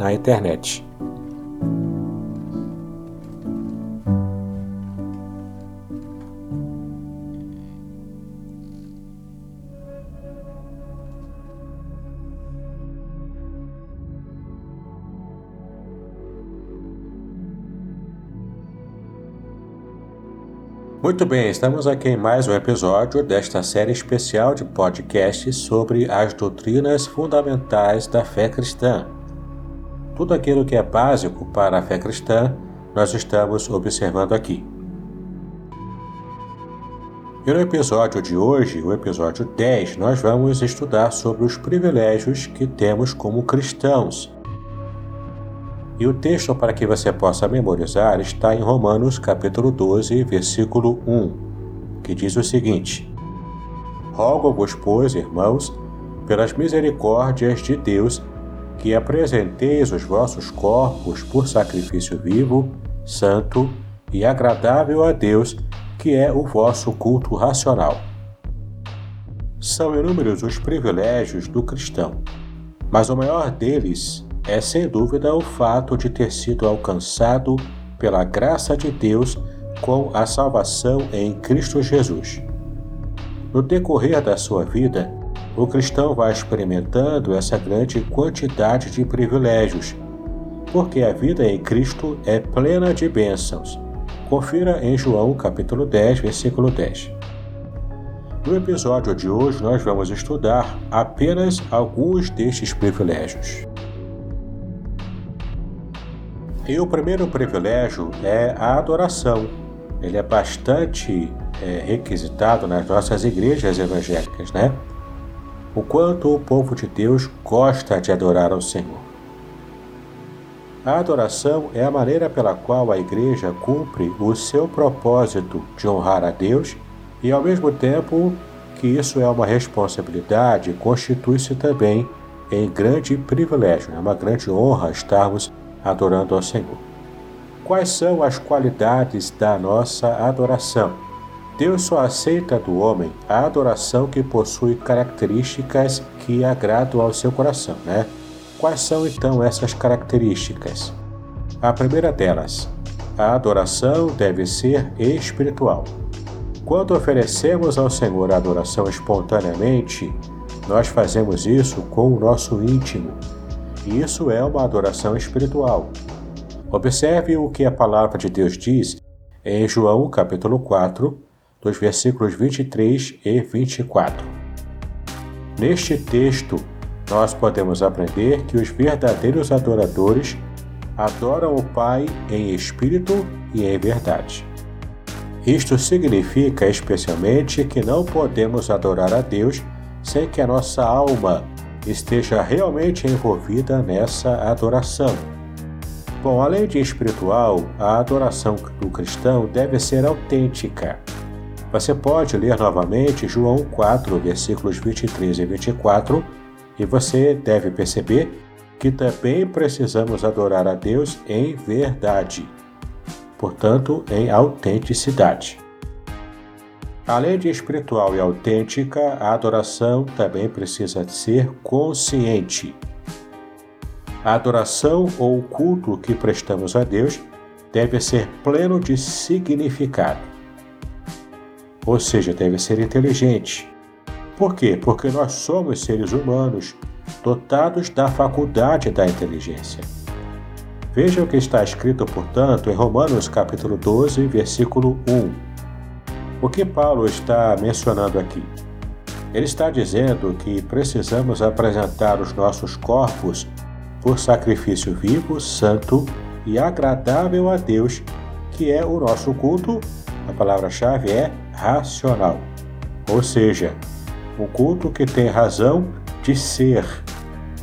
na internet. Muito bem, estamos aqui em mais um episódio desta série especial de podcasts sobre as doutrinas fundamentais da fé cristã. Tudo aquilo que é básico para a fé cristã, nós estamos observando aqui. E no episódio de hoje, o episódio 10, nós vamos estudar sobre os privilégios que temos como cristãos e o texto para que você possa memorizar está em Romanos capítulo 12, versículo 1, que diz o seguinte: Rogo-vos, pois, irmãos, pelas misericórdias de Deus, que apresenteis os vossos corpos por sacrifício vivo, santo e agradável a Deus, que é o vosso culto racional. São inúmeros os privilégios do cristão, mas o maior deles é sem dúvida o fato de ter sido alcançado pela graça de Deus com a salvação em Cristo Jesus. No decorrer da sua vida, o cristão vai experimentando essa grande quantidade de privilégios, porque a vida em Cristo é plena de bênçãos. Confira em João capítulo 10, versículo 10. No episódio de hoje, nós vamos estudar apenas alguns destes privilégios. E o primeiro privilégio é a adoração. Ele é bastante é, requisitado nas nossas igrejas evangélicas, né? O quanto o povo de Deus gosta de adorar ao Senhor. A adoração é a maneira pela qual a igreja cumpre o seu propósito de honrar a Deus e, ao mesmo tempo que isso é uma responsabilidade, constitui-se também em grande privilégio, é uma grande honra estarmos adorando ao Senhor. Quais são as qualidades da nossa adoração? Deus só aceita do homem a adoração que possui características que agradam ao seu coração, né? Quais são então essas características? A primeira delas, a adoração deve ser espiritual. Quando oferecemos ao Senhor a adoração espontaneamente, nós fazemos isso com o nosso íntimo, isso é uma adoração espiritual. Observe o que a palavra de Deus diz em João capítulo 4, dos versículos 23 e 24. Neste texto, nós podemos aprender que os verdadeiros adoradores adoram o Pai em espírito e em verdade. Isto significa especialmente que não podemos adorar a Deus sem que a nossa alma esteja realmente envolvida nessa adoração. Bom, além de espiritual, a adoração do cristão deve ser autêntica. Você pode ler novamente João 4, versículos 23 e 24, e você deve perceber que também precisamos adorar a Deus em verdade, portanto, em autenticidade. Além de espiritual e autêntica, a adoração também precisa ser consciente. A adoração ou culto que prestamos a Deus deve ser pleno de significado. Ou seja, deve ser inteligente. Por quê? Porque nós somos seres humanos dotados da faculdade da inteligência. Veja o que está escrito, portanto, em Romanos capítulo 12, versículo 1. O que Paulo está mencionando aqui? Ele está dizendo que precisamos apresentar os nossos corpos por sacrifício vivo, santo e agradável a Deus, que é o nosso culto. A palavra-chave é racional, ou seja, um culto que tem razão de ser,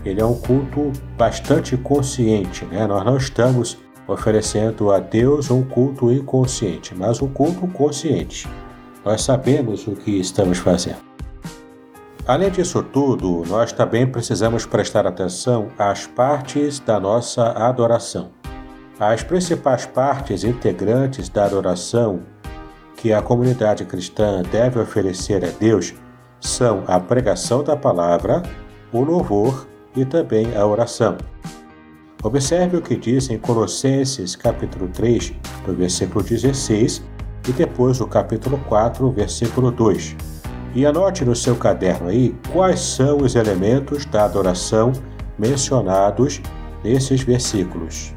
ele é um culto bastante consciente, né? Nós não estamos oferecendo a Deus um culto inconsciente, mas um culto consciente. Nós sabemos o que estamos fazendo. Além disso tudo, nós também precisamos prestar atenção às partes da nossa adoração. As principais partes integrantes da adoração que a comunidade cristã deve oferecer a Deus são a pregação da palavra, o louvor e também a oração. Observe o que diz em Colossenses capítulo 3, do versículo 16, e depois o capítulo 4, versículo 2. E anote no seu caderno aí quais são os elementos da adoração mencionados nesses versículos.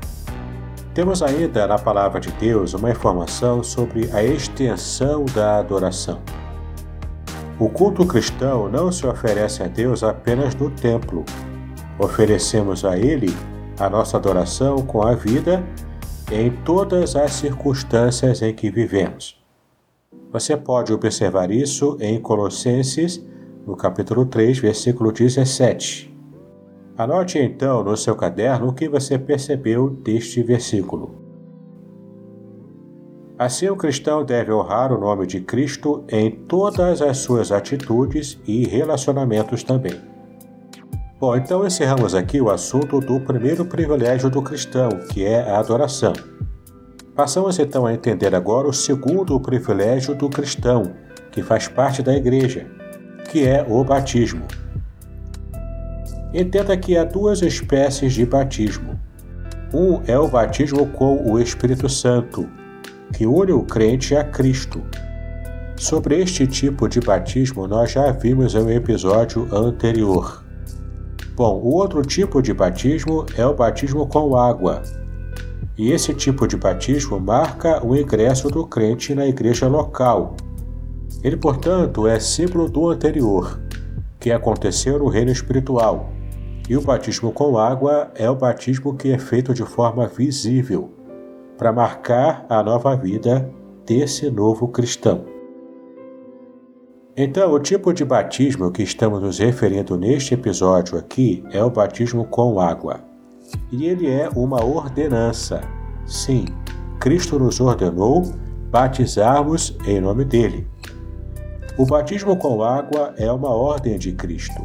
Temos ainda na palavra de Deus uma informação sobre a extensão da adoração. O culto cristão não se oferece a Deus apenas no templo, Oferecemos a Ele a nossa adoração com a vida em todas as circunstâncias em que vivemos. Você pode observar isso em Colossenses, no capítulo 3, versículo 17. Anote então no seu caderno o que você percebeu deste versículo. Assim, o cristão deve honrar o nome de Cristo em todas as suas atitudes e relacionamentos também. Bom, então encerramos aqui o assunto do primeiro privilégio do cristão, que é a adoração. Passamos então a entender agora o segundo privilégio do cristão, que faz parte da igreja, que é o batismo. Entenda que há duas espécies de batismo. Um é o batismo com o Espírito Santo, que une o crente a Cristo. Sobre este tipo de batismo nós já vimos em um episódio anterior. Bom, o outro tipo de batismo é o batismo com água. E esse tipo de batismo marca o ingresso do crente na igreja local. Ele, portanto, é símbolo do anterior, que aconteceu no reino espiritual. E o batismo com água é o batismo que é feito de forma visível, para marcar a nova vida desse novo cristão. Então, o tipo de batismo que estamos nos referindo neste episódio aqui é o batismo com água. E ele é uma ordenança. Sim, Cristo nos ordenou batizarmos em nome dele. O batismo com água é uma ordem de Cristo.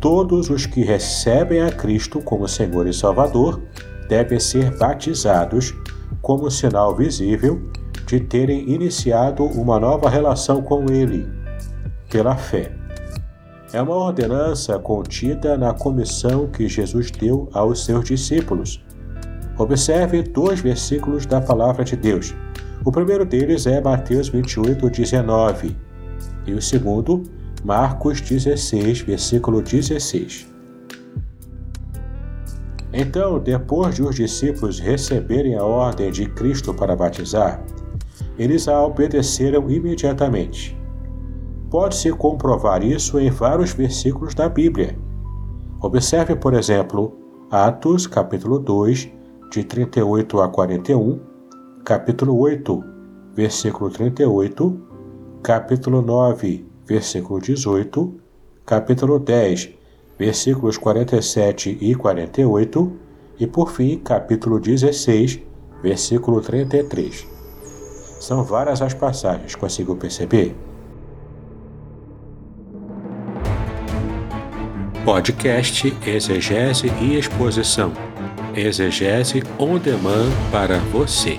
Todos os que recebem a Cristo como Senhor e Salvador devem ser batizados como sinal visível de terem iniciado uma nova relação com Ele pela fé. É uma ordenança contida na comissão que Jesus deu aos seus discípulos. Observe dois versículos da palavra de Deus. O primeiro deles é Mateus 28, 19, e o segundo, Marcos 16, versículo 16. Então, depois de os discípulos receberem a ordem de Cristo para batizar, eles a obedeceram imediatamente. Pode-se comprovar isso em vários versículos da Bíblia. Observe, por exemplo, Atos, capítulo 2, de 38 a 41, capítulo 8, versículo 38, capítulo 9, versículo 18, capítulo 10, versículos 47 e 48, e por fim, capítulo 16, versículo 33. São várias as passagens, consigo perceber? Podcast Exegese e Exposição. Exegese on demand para você.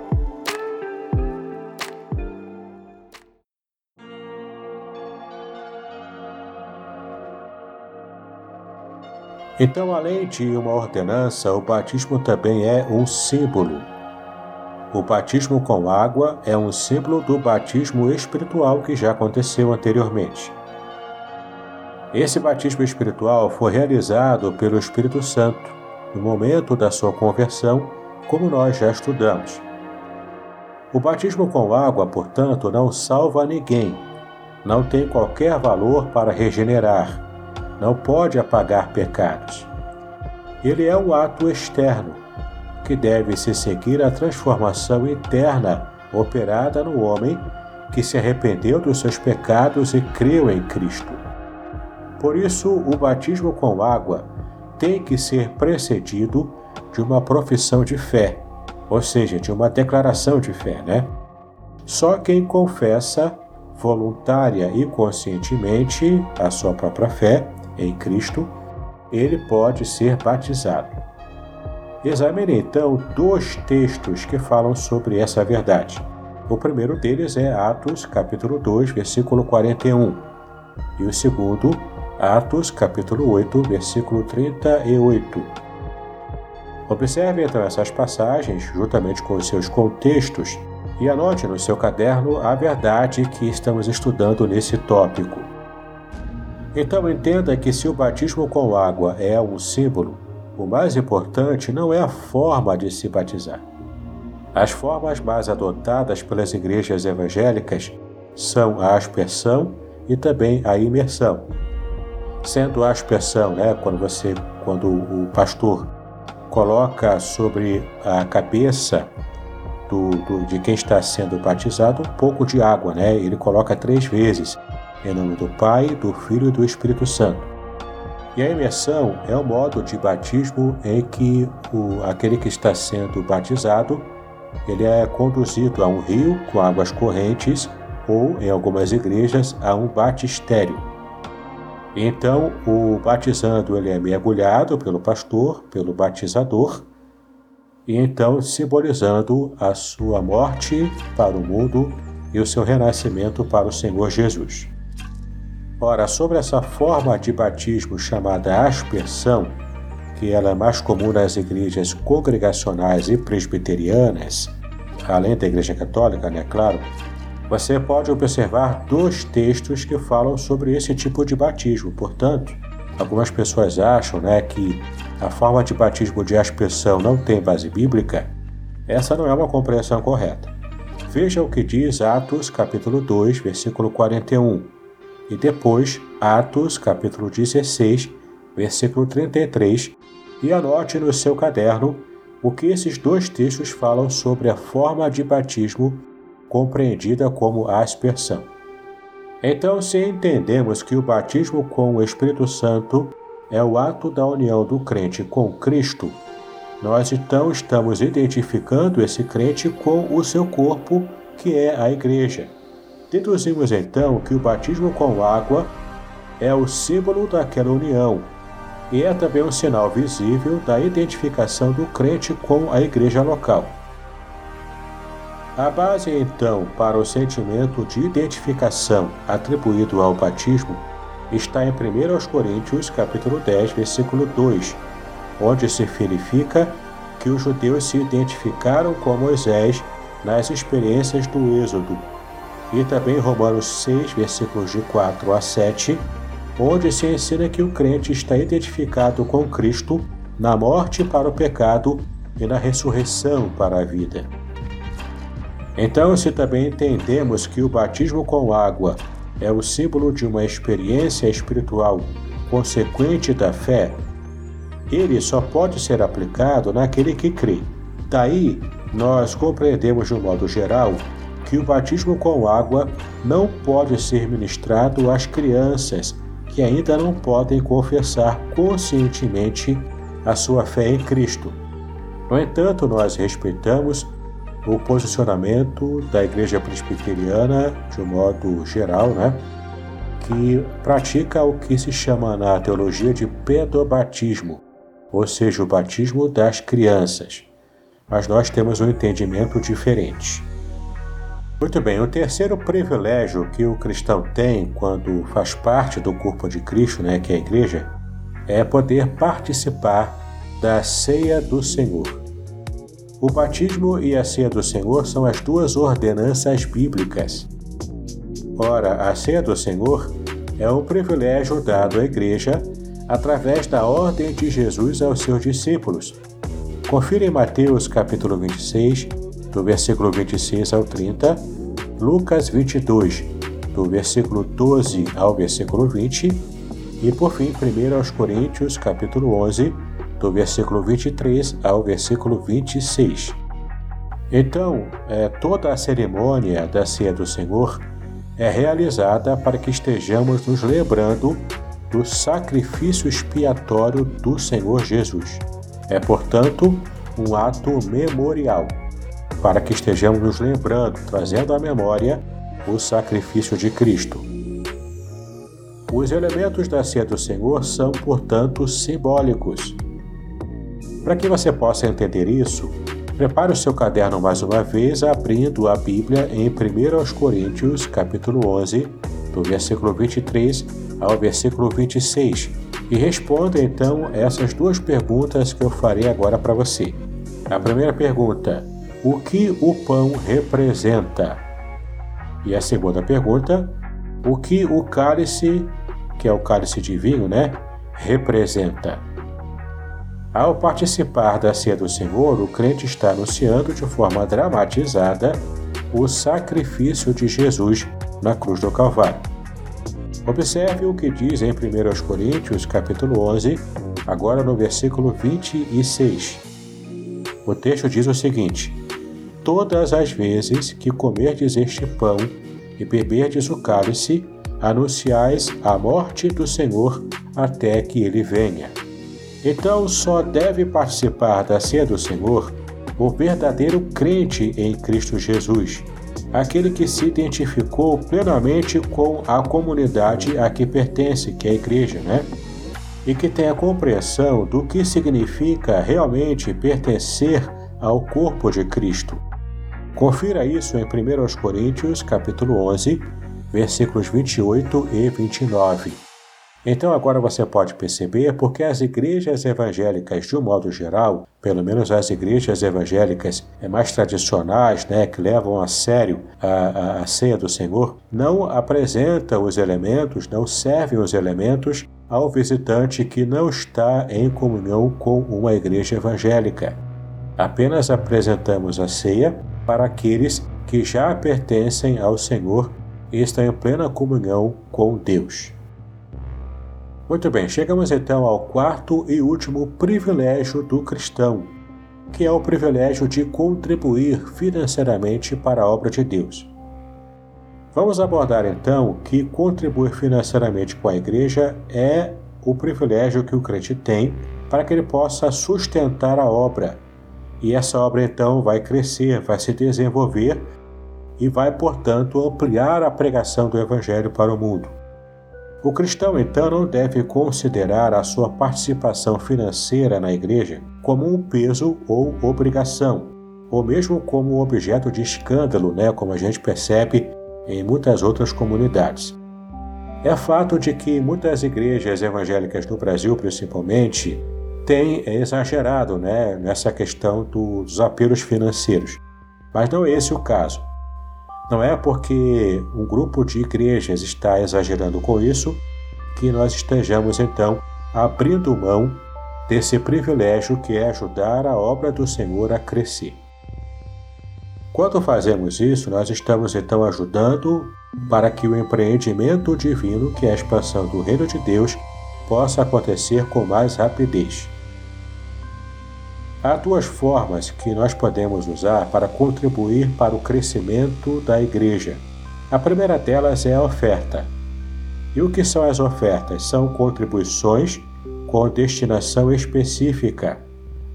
Então, além de uma ordenança, o batismo também é um símbolo. O batismo com água é um símbolo do batismo espiritual que já aconteceu anteriormente. Esse batismo espiritual foi realizado pelo Espírito Santo no momento da sua conversão, como nós já estudamos. O batismo com água, portanto, não salva ninguém, não tem qualquer valor para regenerar não pode apagar pecados. Ele é um ato externo, que deve se seguir a transformação interna operada no homem que se arrependeu dos seus pecados e creu em Cristo. Por isso, o batismo com água tem que ser precedido de uma profissão de fé, ou seja, de uma declaração de fé, né? Só quem confessa voluntária e conscientemente a sua própria fé em Cristo, ele pode ser batizado. Examine então dois textos que falam sobre essa verdade. O primeiro deles é Atos, capítulo 2, versículo 41, e o segundo, Atos, capítulo 8, versículo 38. Observe então essas passagens, juntamente com os seus contextos, e anote no seu caderno a verdade que estamos estudando nesse tópico. Então entenda que se o batismo com água é um símbolo, o mais importante não é a forma de se batizar. As formas mais adotadas pelas igrejas evangélicas são a aspersão e também a imersão. Sendo a aspersão, né, quando você, quando o pastor coloca sobre a cabeça do, do, de quem está sendo batizado um pouco de água, né? Ele coloca três vezes em nome do Pai, do Filho e do Espírito Santo. E a imersão é o modo de batismo em que o, aquele que está sendo batizado ele é conduzido a um rio com águas correntes ou, em algumas igrejas, a um batistério. Então, o batizando ele é mergulhado pelo pastor, pelo batizador, e então simbolizando a sua morte para o mundo e o seu renascimento para o Senhor Jesus. Ora, sobre essa forma de batismo chamada aspersão, que ela é mais comum nas igrejas congregacionais e presbiterianas, além da Igreja Católica, né, claro, você pode observar dois textos que falam sobre esse tipo de batismo. Portanto, algumas pessoas acham né, que a forma de batismo de aspersão não tem base bíblica. Essa não é uma compreensão correta. Veja o que diz Atos capítulo 2, versículo 41 e depois Atos capítulo 16, versículo 33, e anote no seu caderno o que esses dois textos falam sobre a forma de batismo compreendida como aspersão. Então, se entendemos que o batismo com o Espírito Santo é o ato da união do crente com Cristo, nós então estamos identificando esse crente com o seu corpo, que é a igreja. Deduzimos então que o batismo com água é o símbolo daquela união e é também um sinal visível da identificação do crente com a igreja local. A base então para o sentimento de identificação atribuído ao batismo está em 1 Coríntios capítulo 10, versículo 2, onde se verifica que os judeus se identificaram com Moisés nas experiências do Êxodo e também Romanos 6, versículos de 4 a 7, onde se ensina que o crente está identificado com Cristo na morte para o pecado e na ressurreição para a vida. Então, se também entendemos que o batismo com água é o símbolo de uma experiência espiritual consequente da fé, ele só pode ser aplicado naquele que crê. Daí, nós compreendemos de um modo geral que o batismo com água não pode ser ministrado às crianças que ainda não podem confessar conscientemente a sua fé em Cristo. No entanto, nós respeitamos o posicionamento da Igreja Presbiteriana de um modo geral, né? que pratica o que se chama na teologia de pedobatismo, ou seja, o batismo das crianças. Mas nós temos um entendimento diferente. Muito bem, o terceiro privilégio que o cristão tem quando faz parte do corpo de Cristo, né, que é a igreja, é poder participar da ceia do Senhor. O batismo e a ceia do Senhor são as duas ordenanças bíblicas. Ora, a ceia do Senhor é um privilégio dado à igreja através da ordem de Jesus aos seus discípulos. Confira em Mateus capítulo 26, do versículo 26 ao 30, Lucas 22, do versículo 12 ao versículo 20, e por fim, 1 aos Coríntios, capítulo 11, do versículo 23 ao versículo 26. Então, é, toda a cerimônia da ceia do Senhor é realizada para que estejamos nos lembrando do sacrifício expiatório do Senhor Jesus. É, portanto, um ato memorial para que estejamos nos lembrando, trazendo à memória o sacrifício de Cristo. Os elementos da ceia do Senhor são, portanto, simbólicos. Para que você possa entender isso, prepare o seu caderno mais uma vez, abrindo a Bíblia em 1 Coríntios, capítulo 11, do versículo 23 ao versículo 26, e responda então essas duas perguntas que eu farei agora para você. A primeira pergunta: o que o pão representa? E a segunda pergunta, o que o cálice, que é o cálice de vinho, né, representa? Ao participar da ceia do Senhor, o crente está anunciando de forma dramatizada o sacrifício de Jesus na cruz do Calvário. Observe o que diz em 1 Coríntios, capítulo 11, agora no versículo 26. O texto diz o seguinte: todas as vezes que comerdes este pão e beberdes o cálice, anunciais a morte do Senhor até que ele venha. Então só deve participar da ceia do Senhor o verdadeiro crente em Cristo Jesus, aquele que se identificou plenamente com a comunidade a que pertence, que é a igreja, né? E que tem a compreensão do que significa realmente pertencer ao corpo de Cristo. Confira isso em 1 Coríntios, capítulo 11, versículos 28 e 29. Então agora você pode perceber porque as igrejas evangélicas, de um modo geral, pelo menos as igrejas evangélicas mais tradicionais, né, que levam a sério a, a, a ceia do Senhor, não apresentam os elementos, não servem os elementos ao visitante que não está em comunhão com uma igreja evangélica. Apenas apresentamos a ceia para aqueles que já pertencem ao Senhor e estão em plena comunhão com Deus. Muito bem, chegamos então ao quarto e último privilégio do cristão, que é o privilégio de contribuir financeiramente para a obra de Deus. Vamos abordar então que contribuir financeiramente com a igreja é o privilégio que o crente tem para que ele possa sustentar a obra e essa obra então vai crescer, vai se desenvolver e vai, portanto, ampliar a pregação do Evangelho para o mundo. O cristão então não deve considerar a sua participação financeira na igreja como um peso ou obrigação, ou mesmo como objeto de escândalo, né, como a gente percebe em muitas outras comunidades. É fato de que muitas igrejas evangélicas no Brasil, principalmente, tem exagerado né, nessa questão dos apelos financeiros. Mas não é esse o caso. Não é porque um grupo de igrejas está exagerando com isso que nós estejamos então abrindo mão desse privilégio que é ajudar a obra do Senhor a crescer. Quando fazemos isso, nós estamos então ajudando para que o empreendimento divino, que é a expansão do reino de Deus, possa acontecer com mais rapidez. Há duas formas que nós podemos usar para contribuir para o crescimento da igreja. A primeira delas é a oferta. E o que são as ofertas? São contribuições com destinação específica,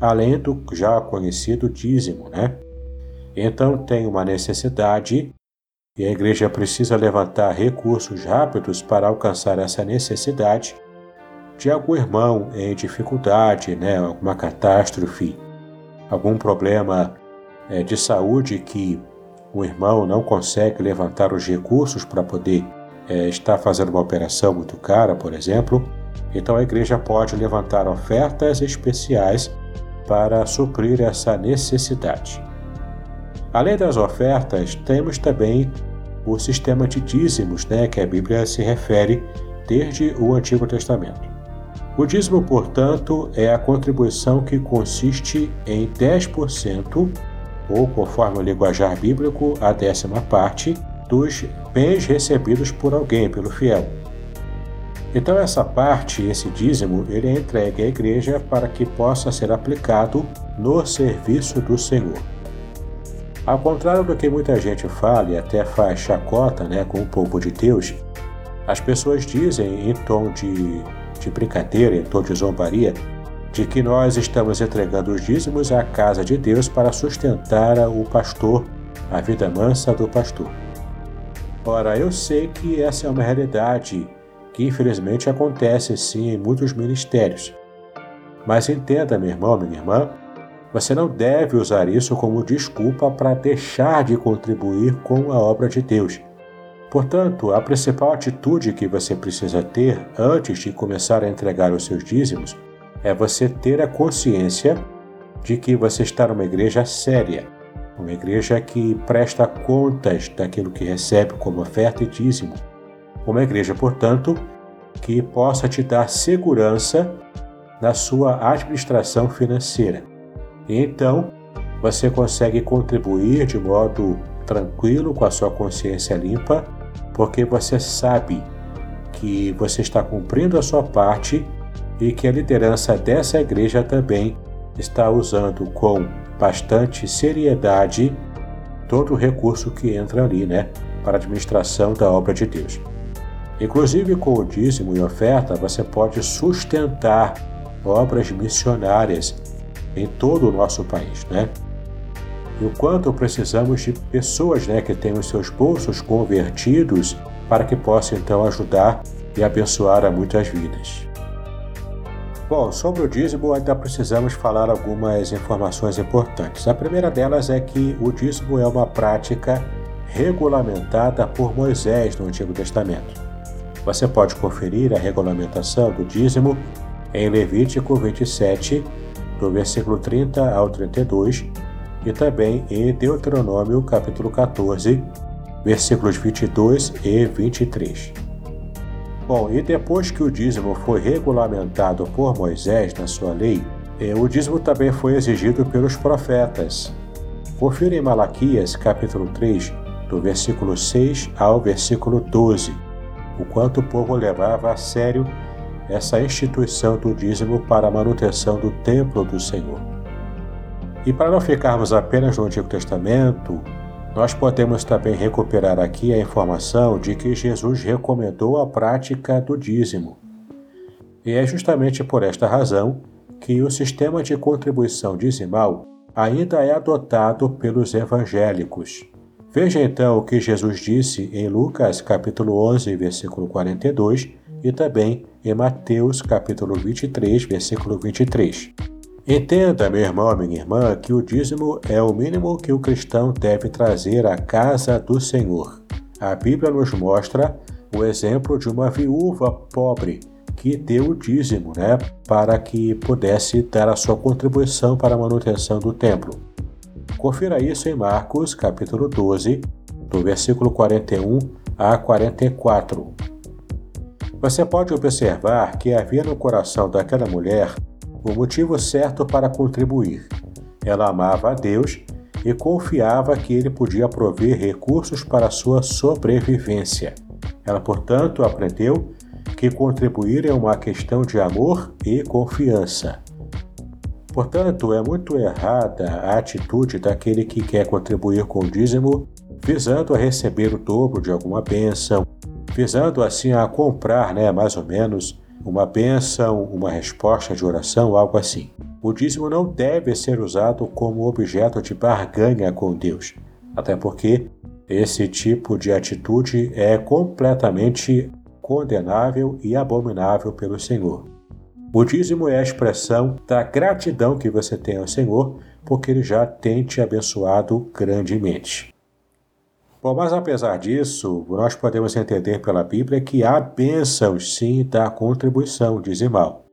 além do já conhecido dízimo, né? Então tem uma necessidade e a igreja precisa levantar recursos rápidos para alcançar essa necessidade de algum irmão em dificuldade, né, alguma catástrofe, algum problema é, de saúde que o irmão não consegue levantar os recursos para poder é, estar fazendo uma operação muito cara, por exemplo, então a igreja pode levantar ofertas especiais para suprir essa necessidade. Além das ofertas, temos também o sistema de dízimos, né, que a Bíblia se refere desde o Antigo Testamento. O dízimo, portanto, é a contribuição que consiste em 10%, ou conforme o linguajar bíblico, a décima parte, dos bens recebidos por alguém, pelo fiel. Então essa parte, esse dízimo, ele é entregue à igreja para que possa ser aplicado no serviço do Senhor. Ao contrário do que muita gente fala e até faz chacota né, com o povo de Deus, as pessoas dizem em tom de, de brincadeira, em tom de zombaria, de que nós estamos entregando os dízimos à casa de Deus para sustentar o pastor, a vida mansa do pastor. Ora, eu sei que essa é uma realidade que infelizmente acontece sim em muitos ministérios. Mas entenda, meu irmão, minha irmã, você não deve usar isso como desculpa para deixar de contribuir com a obra de Deus. Portanto, a principal atitude que você precisa ter antes de começar a entregar os seus dízimos é você ter a consciência de que você está numa igreja séria, uma igreja que presta contas daquilo que recebe como oferta e dízimo. Uma igreja, portanto, que possa te dar segurança na sua administração financeira. E então, você consegue contribuir de modo tranquilo, com a sua consciência limpa, porque você sabe que você está cumprindo a sua parte e que a liderança dessa igreja também está usando com bastante seriedade todo o recurso que entra ali, né, para a administração da obra de Deus. Inclusive, com o dízimo e oferta, você pode sustentar obras missionárias em todo o nosso país, né? E o quanto precisamos de pessoas né, que tenham seus bolsos convertidos para que possam então ajudar e abençoar a muitas vidas. Bom, sobre o dízimo ainda precisamos falar algumas informações importantes. A primeira delas é que o dízimo é uma prática regulamentada por Moisés no Antigo Testamento. Você pode conferir a regulamentação do dízimo em Levítico 27, do versículo 30 ao 32, e também em Deuteronômio capítulo 14, versículos 22 e 23. Bom, e depois que o dízimo foi regulamentado por Moisés na sua lei, eh, o dízimo também foi exigido pelos profetas. Confira em Malaquias capítulo 3, do versículo 6 ao versículo 12 o quanto o povo levava a sério essa instituição do dízimo para a manutenção do templo do Senhor. E para não ficarmos apenas no Antigo Testamento, nós podemos também recuperar aqui a informação de que Jesus recomendou a prática do dízimo. E é justamente por esta razão que o sistema de contribuição dizimal ainda é adotado pelos evangélicos. Veja então o que Jesus disse em Lucas capítulo 11, versículo 42 e também em Mateus capítulo 23, versículo 23. Entenda, meu irmão, minha irmã, que o dízimo é o mínimo que o cristão deve trazer à casa do Senhor. A Bíblia nos mostra o exemplo de uma viúva pobre que deu o dízimo, né, para que pudesse dar a sua contribuição para a manutenção do templo. Confira isso em Marcos, capítulo 12, do versículo 41 a 44. Você pode observar que havia no coração daquela mulher o motivo certo para contribuir. Ela amava a Deus e confiava que ele podia prover recursos para sua sobrevivência. Ela, portanto, aprendeu que contribuir é uma questão de amor e confiança. Portanto, é muito errada a atitude daquele que quer contribuir com o dízimo, visando a receber o dobro de alguma bênção, visando assim a comprar, né, mais ou menos, uma bênção, uma resposta de oração, algo assim. O dízimo não deve ser usado como objeto de barganha com Deus, até porque Esse tipo de atitude é completamente condenável e abominável pelo Senhor. O dízimo é a expressão da gratidão que você tem ao Senhor, porque Ele já tem te abençoado grandemente. Bom, mas apesar disso, nós podemos entender pela Bíblia que há bênçãos sim da contribuição dizimal.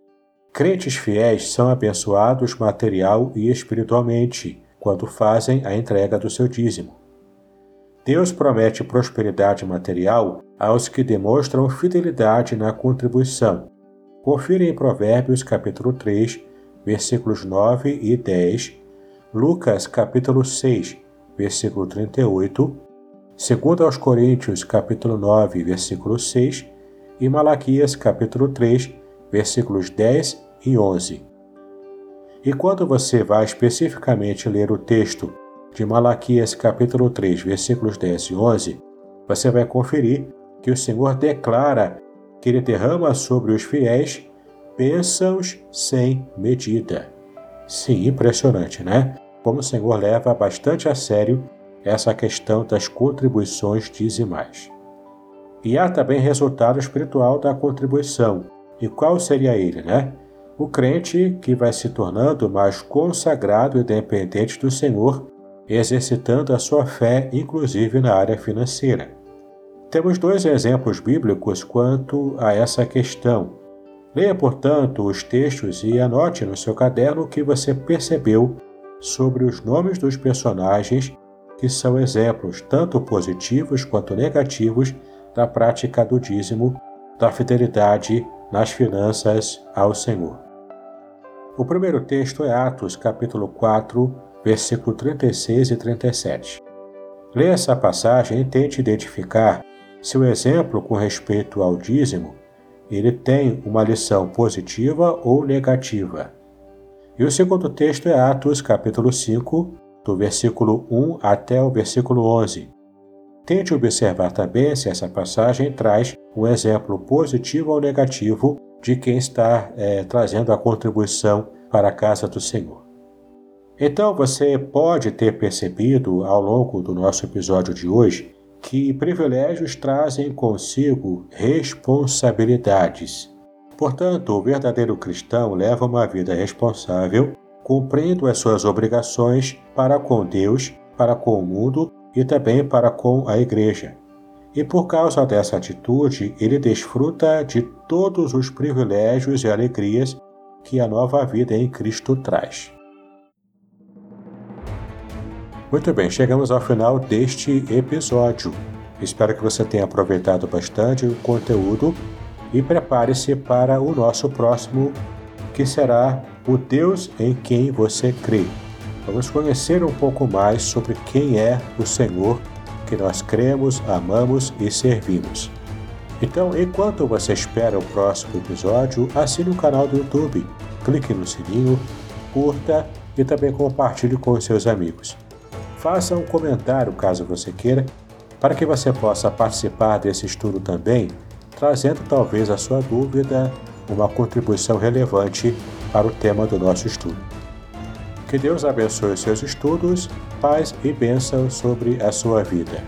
Crentes fiéis são abençoados material e espiritualmente quando fazem a entrega do seu dízimo. Deus promete prosperidade material aos que demonstram fidelidade na contribuição. Confira em Provérbios capítulo 3, versículos 9 e 10, Lucas capítulo 6, versículo 38 2 aos Coríntios, capítulo 9, versículo 6, e Malaquias, capítulo 3, versículos 10 e 11. E quando você vai especificamente ler o texto de Malaquias, capítulo 3, versículos 10 e 11, você vai conferir que o Senhor declara que ele derrama sobre os fiéis bênçãos sem medida. Sim, impressionante, né? Como o Senhor leva bastante a sério essa questão das contribuições dizimais. E há também resultado espiritual da contribuição. E qual seria ele, né? O crente que vai se tornando mais consagrado e dependente do Senhor, exercitando a sua fé, inclusive na área financeira. Temos dois exemplos bíblicos quanto a essa questão. Leia, portanto, os textos e anote no seu caderno o que você percebeu sobre os nomes dos personagens que são exemplos tanto positivos quanto negativos da prática do dízimo, da fidelidade nas finanças ao Senhor. O primeiro texto é Atos, capítulo 4, versículo 36 e 37. Leia essa passagem e tente identificar se o exemplo com respeito ao dízimo ele tem uma lição positiva ou negativa. E o segundo texto é Atos, capítulo 5, do versículo 1 até o versículo 11. Tente observar também se essa passagem traz um exemplo positivo ou negativo de quem está é, trazendo a contribuição para a casa do Senhor. Então você pode ter percebido ao longo do nosso episódio de hoje que privilégios trazem consigo responsabilidades. Portanto, o verdadeiro cristão leva uma vida responsável cumprindo as suas obrigações para com Deus, para com o mundo e também para com a Igreja. E por causa dessa atitude, ele desfruta de todos os privilégios e alegrias que a nova vida em Cristo traz. Muito bem, chegamos ao final deste episódio. Espero que você tenha aproveitado bastante o conteúdo e prepare-se para o nosso próximo, que será o Deus em quem você crê. Vamos conhecer um pouco mais sobre quem é o Senhor que nós cremos, amamos e servimos. Então, enquanto você espera o próximo episódio, assine o canal do YouTube, clique no sininho, curta e também compartilhe com seus amigos. Faça um comentário caso você queira, para que você possa participar desse estudo também, trazendo talvez a sua dúvida, uma contribuição relevante para o tema do nosso estudo. Que Deus abençoe seus estudos, paz e bênção sobre a sua vida.